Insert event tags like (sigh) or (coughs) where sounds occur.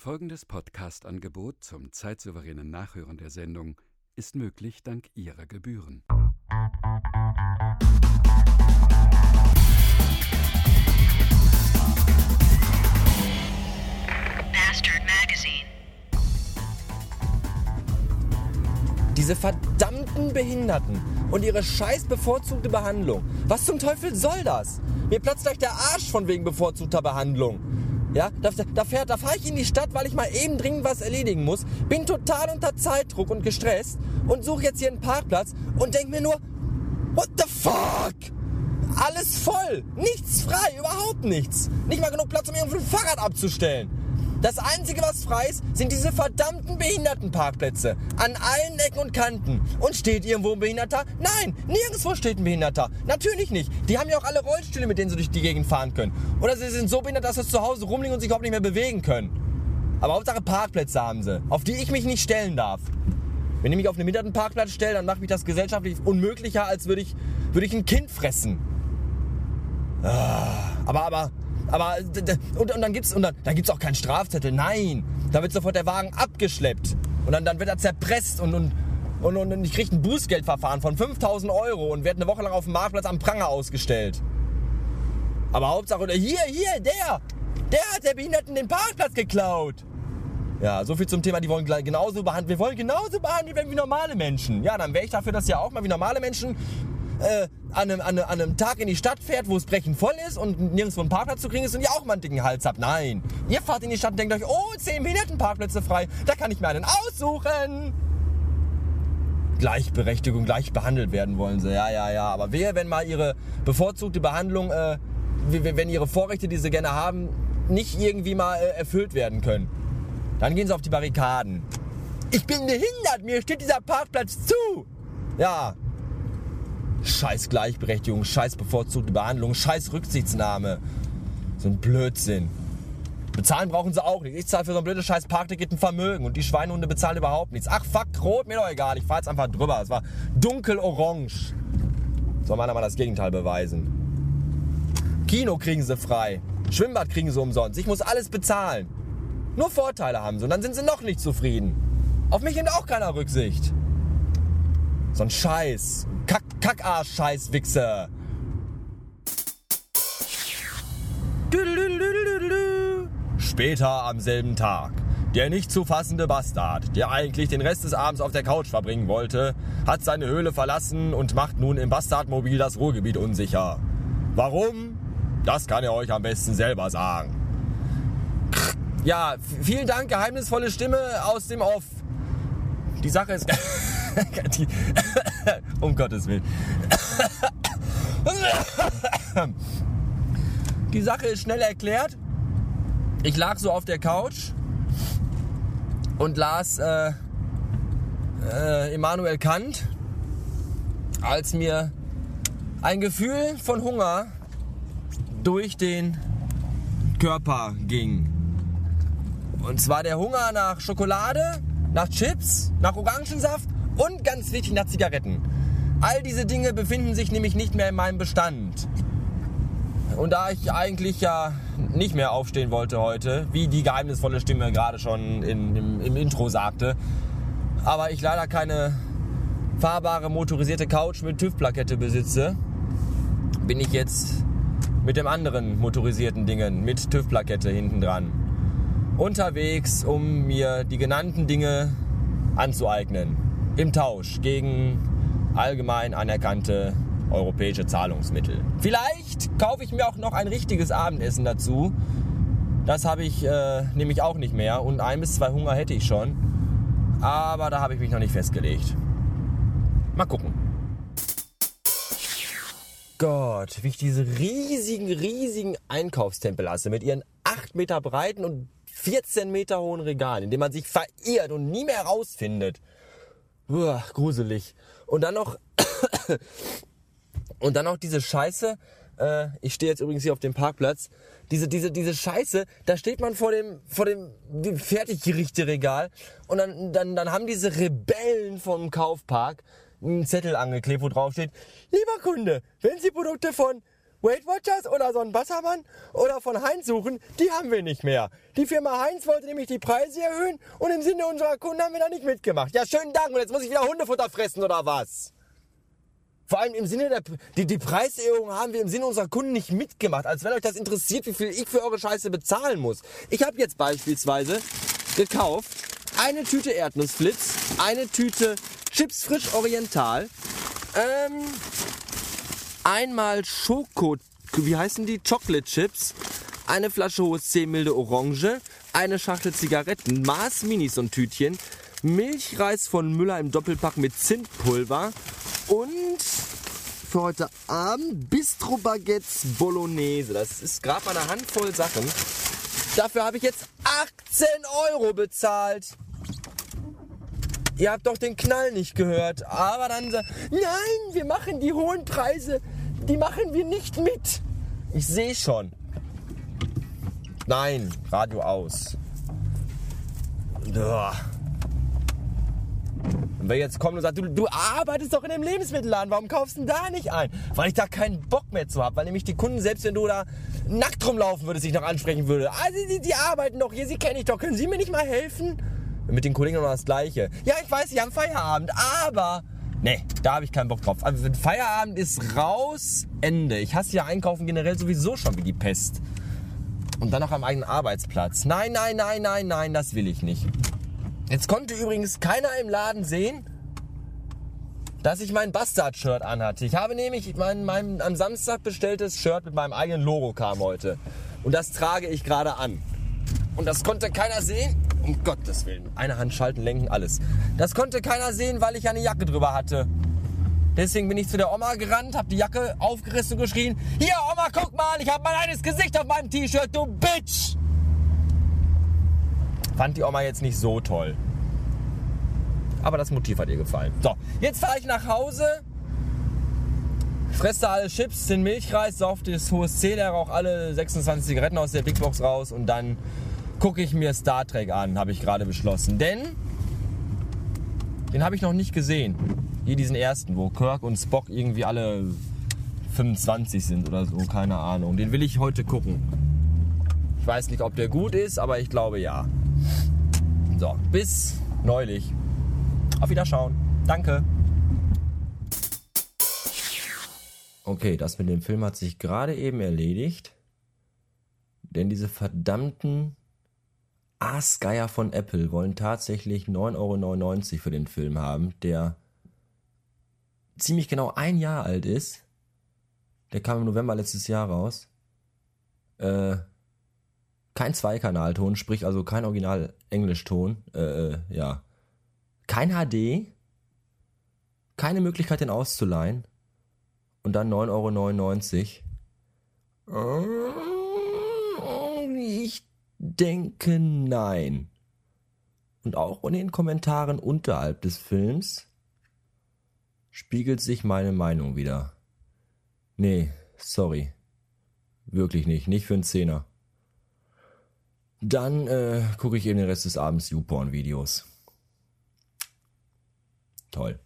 Folgendes Podcast-Angebot zum zeitsouveränen Nachhören der Sendung ist möglich dank Ihrer Gebühren. Bastard Magazine. Diese verdammten Behinderten und ihre scheiß bevorzugte Behandlung. Was zum Teufel soll das? Mir platzt gleich der Arsch von wegen bevorzugter Behandlung. Ja, da, da, fährt, da fahre ich in die Stadt, weil ich mal eben dringend was erledigen muss. Bin total unter Zeitdruck und gestresst und suche jetzt hier einen Parkplatz und denk mir nur, what the fuck? Alles voll, nichts frei, überhaupt nichts. Nicht mal genug Platz, um irgendwo ein Fahrrad abzustellen. Das Einzige, was frei ist, sind diese verdammten Behindertenparkplätze. An allen Ecken und Kanten. Und steht irgendwo ein Behinderter? Nein, nirgendwo steht ein Behinderter. Natürlich nicht. Die haben ja auch alle Rollstühle, mit denen sie durch die Gegend fahren können. Oder sie sind so behindert, dass sie zu Hause rumliegen und sich überhaupt nicht mehr bewegen können. Aber Hauptsache Parkplätze haben sie, auf die ich mich nicht stellen darf. Wenn ich mich auf einen Behindertenparkplatz stelle, dann macht mich das gesellschaftlich unmöglicher, als würde ich, würde ich ein Kind fressen. Ah, aber, aber, aber, und, und dann gibt's, und dann, dann gibt's auch keinen Strafzettel. Nein, da wird sofort der Wagen abgeschleppt. Und dann, dann wird er zerpresst und, und, und, und ich kriege ein Bußgeldverfahren von 5000 Euro und werde eine Woche lang auf dem Marktplatz am Pranger ausgestellt. Aber Hauptsache, hier, hier, der, der hat der Behinderten den Parkplatz geklaut. Ja, so viel zum Thema, die wollen genauso behandelt, wir wollen genauso behandelt werden wie normale Menschen. Ja, dann wäre ich dafür, dass ja auch mal wie normale Menschen äh, an, einem, an, einem, an einem Tag in die Stadt fährt, wo es brechend voll ist und nirgendwo einen Parkplatz zu kriegen ist und ihr auch mal einen dicken Hals habt. Nein. Ihr fahrt in die Stadt und denkt euch, oh, 10 Behindertenparkplätze frei, da kann ich mir einen aussuchen. Gleichberechtigung, gleich behandelt werden wollen sie. Ja, ja, ja. Aber wer, wenn mal ihre bevorzugte Behandlung, äh, wenn ihre Vorrechte, die sie gerne haben, nicht irgendwie mal äh, erfüllt werden können, dann gehen sie auf die Barrikaden. Ich bin behindert, mir steht dieser Parkplatz zu. Ja, Scheiß Gleichberechtigung, scheiß bevorzugte Behandlung, scheiß Rücksichtsnahme. So ein Blödsinn. Bezahlen brauchen sie auch nicht. Ich zahle für so ein blödes scheiß Parkticket ein Vermögen und die Schweinehunde bezahlen überhaupt nichts. Ach fuck, rot, mir doch egal. Ich fahr jetzt einfach drüber. Es war dunkelorange. Soll meiner mal das Gegenteil beweisen. Kino kriegen sie frei. Schwimmbad kriegen sie umsonst. Ich muss alles bezahlen. Nur Vorteile haben sie und dann sind sie noch nicht zufrieden. Auf mich nimmt auch keiner Rücksicht. So ein Scheiß. Kack, Kackarsch, Scheißwichse. Später am selben Tag. Der nicht zu fassende Bastard, der eigentlich den Rest des Abends auf der Couch verbringen wollte, hat seine Höhle verlassen und macht nun im Bastardmobil das Ruhrgebiet unsicher. Warum? Das kann er euch am besten selber sagen. Ja, vielen Dank, geheimnisvolle Stimme aus dem Off. Die Sache ist. (laughs) (laughs) die, (laughs) um Gottes Willen. (laughs) Die Sache ist schnell erklärt. Ich lag so auf der Couch und las äh, äh, Immanuel Kant, als mir ein Gefühl von Hunger durch den Körper ging. Und zwar der Hunger nach Schokolade, nach Chips, nach Orangensaft und ganz wichtig nach Zigaretten. All diese Dinge befinden sich nämlich nicht mehr in meinem Bestand. Und da ich eigentlich ja nicht mehr aufstehen wollte heute, wie die geheimnisvolle Stimme gerade schon in, im, im Intro sagte, aber ich leider keine fahrbare motorisierte Couch mit TÜV-Plakette besitze, bin ich jetzt mit dem anderen motorisierten Dingen mit TÜV-Plakette hinten dran unterwegs, um mir die genannten Dinge anzueignen. Im Tausch gegen allgemein anerkannte europäische Zahlungsmittel. Vielleicht kaufe ich mir auch noch ein richtiges Abendessen dazu. Das habe ich äh, nämlich auch nicht mehr und ein bis zwei Hunger hätte ich schon. Aber da habe ich mich noch nicht festgelegt. Mal gucken. Gott, wie ich diese riesigen, riesigen Einkaufstempel hasse mit ihren 8 Meter breiten und 14 Meter hohen Regalen, in dem man sich verirrt und nie mehr rausfindet. Uah, gruselig. Und dann noch (coughs) und dann noch diese Scheiße. Äh, ich stehe jetzt übrigens hier auf dem Parkplatz. Diese diese diese Scheiße. Da steht man vor dem vor dem, dem Fertiggerichteregal und dann dann dann haben diese Rebellen vom Kaufpark einen Zettel angeklebt, wo drauf steht: Lieber Kunde, wenn Sie Produkte von Weight Watchers oder so einen Wassermann oder von Heinz suchen, die haben wir nicht mehr. Die Firma Heinz wollte nämlich die Preise erhöhen und im Sinne unserer Kunden haben wir da nicht mitgemacht. Ja, schönen Dank und jetzt muss ich wieder Hundefutter fressen oder was? Vor allem im Sinne der die, die Preiserhöhung haben wir im Sinne unserer Kunden nicht mitgemacht. Als wenn euch das interessiert, wie viel ich für eure Scheiße bezahlen muss. Ich habe jetzt beispielsweise gekauft eine Tüte Erdnussflitz, eine Tüte Chips frisch Oriental, ähm, einmal Schoko, wie heißen die? Chocolate Chips, eine Flasche hohes 10 milde Orange, eine Schachtel Zigaretten, Mars Minis und Tütchen, Milchreis von Müller im Doppelpack mit Zimtpulver und für heute Abend Bistro Baguettes Bolognese. Das ist gerade mal eine Handvoll Sachen. Dafür habe ich jetzt 18 Euro bezahlt. Ihr habt doch den Knall nicht gehört. Aber dann sagt, nein, wir machen die hohen Preise, die machen wir nicht mit. Ich sehe schon. Nein, Radio aus. Uah. Und wer jetzt kommt und sagt, du, du arbeitest doch in dem Lebensmittelladen, warum kaufst du denn da nicht ein? Weil ich da keinen Bock mehr zu habe, weil nämlich die Kunden, selbst wenn du da nackt rumlaufen würdest, sich noch ansprechen würde. Ah, die, die, die arbeiten doch hier, sie kenne ich doch, können Sie mir nicht mal helfen? Mit den Kollegen noch das Gleiche. Ja, ich weiß, Sie haben Feierabend, aber... Nee, da habe ich keinen Bock drauf. Also Feierabend ist raus, Ende. Ich hasse ja Einkaufen generell sowieso schon wie die Pest. Und dann noch am eigenen Arbeitsplatz. Nein, nein, nein, nein, nein, das will ich nicht. Jetzt konnte übrigens keiner im Laden sehen, dass ich mein Bastard-Shirt anhatte. Ich habe nämlich mein, mein am Samstag bestelltes Shirt mit meinem eigenen Logo kam heute. Und das trage ich gerade an. Und das konnte keiner sehen. Um Gottes Willen. Eine Hand schalten, lenken, alles. Das konnte keiner sehen, weil ich eine Jacke drüber hatte. Deswegen bin ich zu der Oma gerannt, habe die Jacke aufgerissen und geschrien: Hier, Oma, guck mal, ich habe mein eigenes Gesicht auf meinem T-Shirt, du Bitch! Fand die Oma jetzt nicht so toll. Aber das Motiv hat ihr gefallen. So, jetzt fahre ich nach Hause, fresse alle Chips, den Milchreis, sauf das hohe C, der auch alle 26 Zigaretten aus der Big Box raus und dann gucke ich mir Star Trek an, habe ich gerade beschlossen. Denn den habe ich noch nicht gesehen. Hier diesen ersten, wo Kirk und Spock irgendwie alle 25 sind oder so, keine Ahnung. Den will ich heute gucken. Ich weiß nicht, ob der gut ist, aber ich glaube ja. So, bis neulich. Auf Wiederschauen. Danke. Okay, das mit dem Film hat sich gerade eben erledigt. Denn diese verdammten Aasgeier von Apple wollen tatsächlich 9,99 Euro für den Film haben, der ziemlich genau ein Jahr alt ist. Der kam im November letztes Jahr raus. Äh, kein Zweikanalton, sprich also kein Original Englischton. Äh, äh, ja. Kein HD. Keine Möglichkeit, den auszuleihen. Und dann 9,99 Euro. Ich denke nein. Und auch in den Kommentaren unterhalb des Films spiegelt sich meine Meinung wieder. Nee, sorry. Wirklich nicht. Nicht für einen Zehner. Dann äh, gucke ich eben den Rest des Abends YouPorn-Videos. Toll.